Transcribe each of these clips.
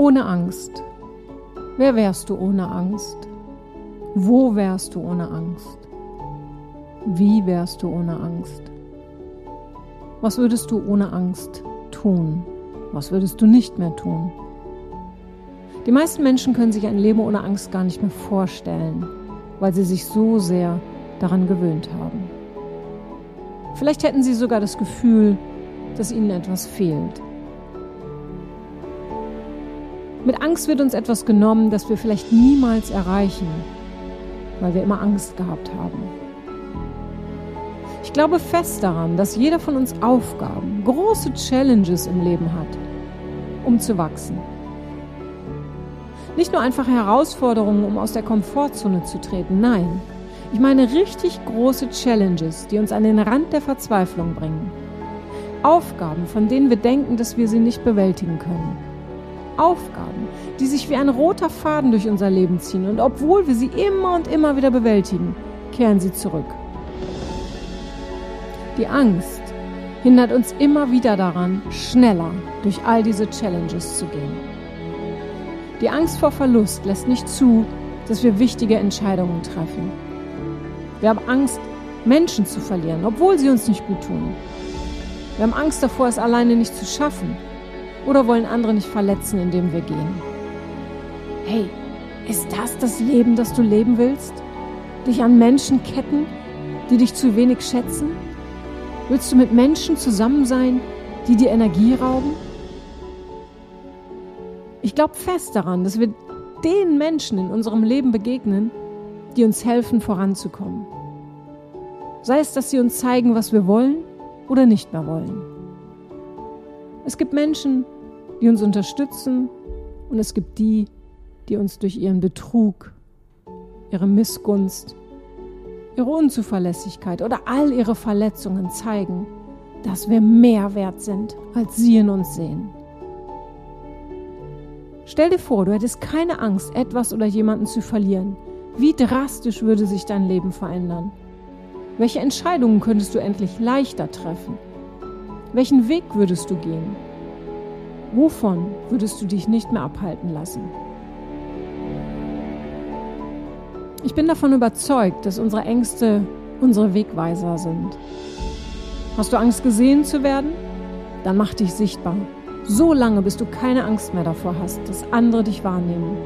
Ohne Angst. Wer wärst du ohne Angst? Wo wärst du ohne Angst? Wie wärst du ohne Angst? Was würdest du ohne Angst tun? Was würdest du nicht mehr tun? Die meisten Menschen können sich ein Leben ohne Angst gar nicht mehr vorstellen, weil sie sich so sehr daran gewöhnt haben. Vielleicht hätten sie sogar das Gefühl, dass ihnen etwas fehlt. Mit Angst wird uns etwas genommen, das wir vielleicht niemals erreichen, weil wir immer Angst gehabt haben. Ich glaube fest daran, dass jeder von uns Aufgaben, große Challenges im Leben hat, um zu wachsen. Nicht nur einfach Herausforderungen, um aus der Komfortzone zu treten, nein. Ich meine richtig große Challenges, die uns an den Rand der Verzweiflung bringen. Aufgaben, von denen wir denken, dass wir sie nicht bewältigen können. Aufgaben, die sich wie ein roter Faden durch unser Leben ziehen und obwohl wir sie immer und immer wieder bewältigen, kehren sie zurück. Die Angst hindert uns immer wieder daran, schneller durch all diese Challenges zu gehen. Die Angst vor Verlust lässt nicht zu, dass wir wichtige Entscheidungen treffen. Wir haben Angst, Menschen zu verlieren, obwohl sie uns nicht gut tun. Wir haben Angst davor, es alleine nicht zu schaffen oder wollen andere nicht verletzen, indem wir gehen. Hey, ist das das Leben, das du leben willst? Dich an Menschen ketten, die dich zu wenig schätzen? Willst du mit Menschen zusammen sein, die dir Energie rauben? Ich glaube fest daran, dass wir den Menschen in unserem Leben begegnen, die uns helfen, voranzukommen. Sei es, dass sie uns zeigen, was wir wollen oder nicht mehr wollen. Es gibt Menschen, die uns unterstützen und es gibt die, die uns durch ihren Betrug, ihre Missgunst, ihre Unzuverlässigkeit oder all ihre Verletzungen zeigen, dass wir mehr wert sind, als sie in uns sehen. Stell dir vor, du hättest keine Angst, etwas oder jemanden zu verlieren. Wie drastisch würde sich dein Leben verändern? Welche Entscheidungen könntest du endlich leichter treffen? Welchen Weg würdest du gehen? Wovon würdest du dich nicht mehr abhalten lassen? Ich bin davon überzeugt, dass unsere Ängste unsere Wegweiser sind. Hast du Angst gesehen zu werden? Dann mach dich sichtbar. So lange, bis du keine Angst mehr davor hast, dass andere dich wahrnehmen.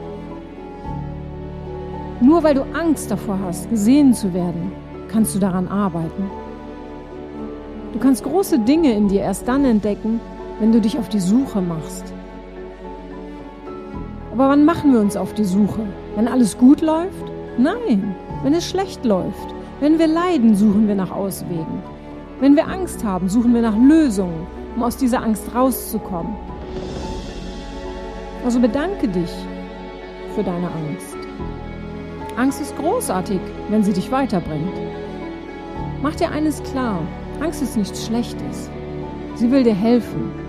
Nur weil du Angst davor hast, gesehen zu werden, kannst du daran arbeiten. Du kannst große Dinge in dir erst dann entdecken, wenn du dich auf die Suche machst. Aber wann machen wir uns auf die Suche? Wenn alles gut läuft? Nein, wenn es schlecht läuft. Wenn wir leiden, suchen wir nach Auswegen. Wenn wir Angst haben, suchen wir nach Lösungen, um aus dieser Angst rauszukommen. Also bedanke dich für deine Angst. Angst ist großartig, wenn sie dich weiterbringt. Mach dir eines klar, Angst ist nichts Schlechtes. Sie will dir helfen.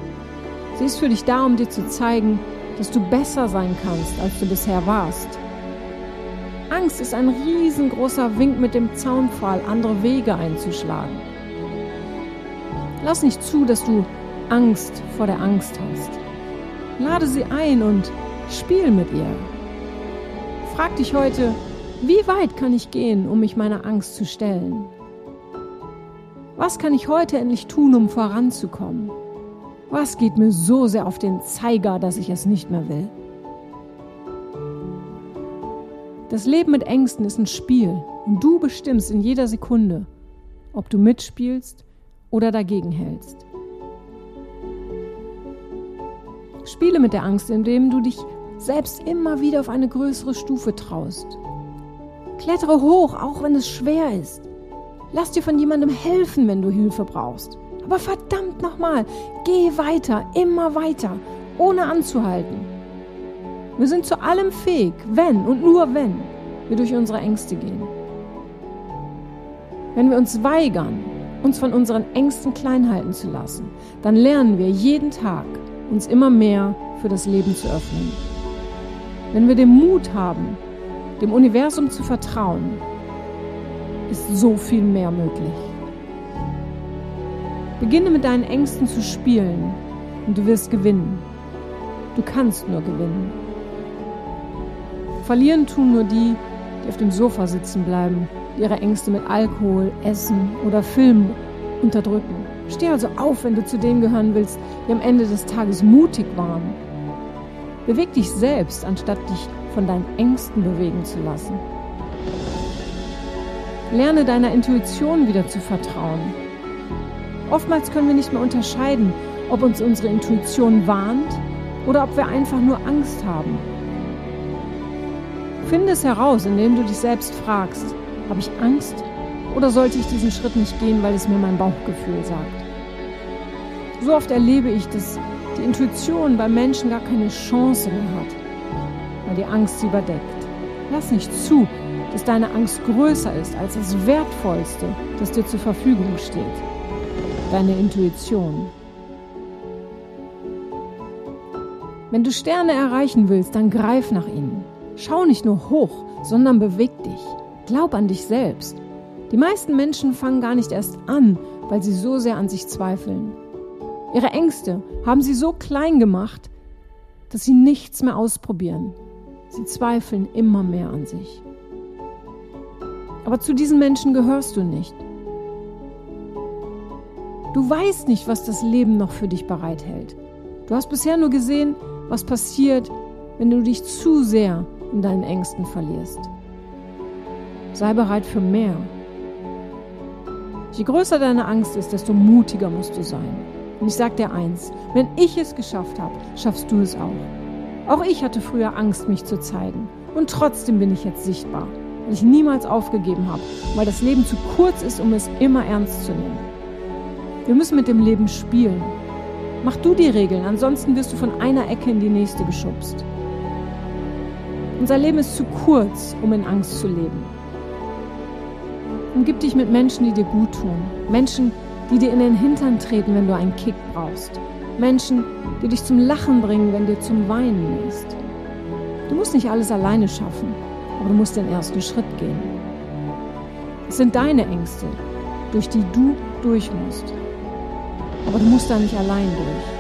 Sie ist für dich da, um dir zu zeigen, dass du besser sein kannst, als du bisher warst. Angst ist ein riesengroßer Wink mit dem Zaunpfahl, andere Wege einzuschlagen. Lass nicht zu, dass du Angst vor der Angst hast. Lade sie ein und spiel mit ihr. Frag dich heute, wie weit kann ich gehen, um mich meiner Angst zu stellen? Was kann ich heute endlich tun, um voranzukommen? Was geht mir so sehr auf den Zeiger, dass ich es nicht mehr will? Das Leben mit Ängsten ist ein Spiel und du bestimmst in jeder Sekunde, ob du mitspielst oder dagegen hältst. Spiele mit der Angst, indem du dich selbst immer wieder auf eine größere Stufe traust. Klettere hoch, auch wenn es schwer ist. Lass dir von jemandem helfen, wenn du Hilfe brauchst. Aber verdammt nochmal, geh weiter, immer weiter, ohne anzuhalten. Wir sind zu allem fähig, wenn und nur wenn wir durch unsere Ängste gehen. Wenn wir uns weigern, uns von unseren Ängsten klein halten zu lassen, dann lernen wir jeden Tag, uns immer mehr für das Leben zu öffnen. Wenn wir den Mut haben, dem Universum zu vertrauen, ist so viel mehr möglich. Beginne mit deinen Ängsten zu spielen und du wirst gewinnen. Du kannst nur gewinnen. Verlieren tun nur die, die auf dem Sofa sitzen bleiben, die ihre Ängste mit Alkohol, Essen oder Film unterdrücken. Steh also auf, wenn du zu denen gehören willst, die am Ende des Tages mutig waren. Beweg dich selbst, anstatt dich von deinen Ängsten bewegen zu lassen. Lerne deiner Intuition wieder zu vertrauen. Oftmals können wir nicht mehr unterscheiden, ob uns unsere Intuition warnt oder ob wir einfach nur Angst haben. Finde es heraus, indem du dich selbst fragst, habe ich Angst oder sollte ich diesen Schritt nicht gehen, weil es mir mein Bauchgefühl sagt? So oft erlebe ich, dass die Intuition bei Menschen gar keine Chance mehr hat, weil die Angst sie überdeckt. Lass nicht zu, dass deine Angst größer ist als das Wertvollste, das dir zur Verfügung steht. Deine Intuition. Wenn du Sterne erreichen willst, dann greif nach ihnen. Schau nicht nur hoch, sondern beweg dich. Glaub an dich selbst. Die meisten Menschen fangen gar nicht erst an, weil sie so sehr an sich zweifeln. Ihre Ängste haben sie so klein gemacht, dass sie nichts mehr ausprobieren. Sie zweifeln immer mehr an sich. Aber zu diesen Menschen gehörst du nicht. Du weißt nicht, was das Leben noch für dich bereithält. Du hast bisher nur gesehen, was passiert, wenn du dich zu sehr in deinen Ängsten verlierst. Sei bereit für mehr. Je größer deine Angst ist, desto mutiger musst du sein. Und ich sag dir eins, wenn ich es geschafft habe, schaffst du es auch. Auch ich hatte früher Angst, mich zu zeigen. Und trotzdem bin ich jetzt sichtbar, weil ich niemals aufgegeben habe, weil das Leben zu kurz ist, um es immer ernst zu nehmen. Wir müssen mit dem Leben spielen. Mach du die Regeln, ansonsten wirst du von einer Ecke in die nächste geschubst. Unser Leben ist zu kurz, um in Angst zu leben. Umgib dich mit Menschen, die dir gut tun. Menschen, die dir in den Hintern treten, wenn du einen Kick brauchst. Menschen, die dich zum Lachen bringen, wenn dir zum Weinen ist. Du musst nicht alles alleine schaffen, aber du musst den ersten Schritt gehen. Es sind deine Ängste, durch die du durch musst. Aber du musst da nicht allein durch.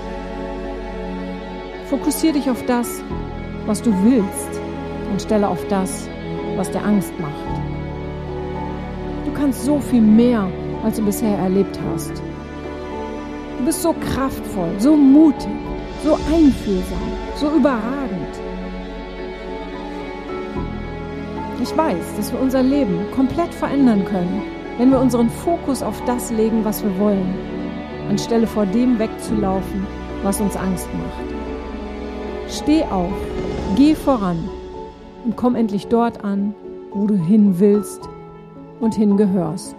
Fokussiere dich auf das, was du willst und stelle auf das, was dir Angst macht. Du kannst so viel mehr, als du bisher erlebt hast. Du bist so kraftvoll, so mutig, so einfühlsam, so überragend. Ich weiß, dass wir unser Leben komplett verändern können, wenn wir unseren Fokus auf das legen, was wir wollen, anstelle vor dem wegzulaufen, was uns Angst macht. Steh auf, geh voran und komm endlich dort an, wo du hin willst und hingehörst.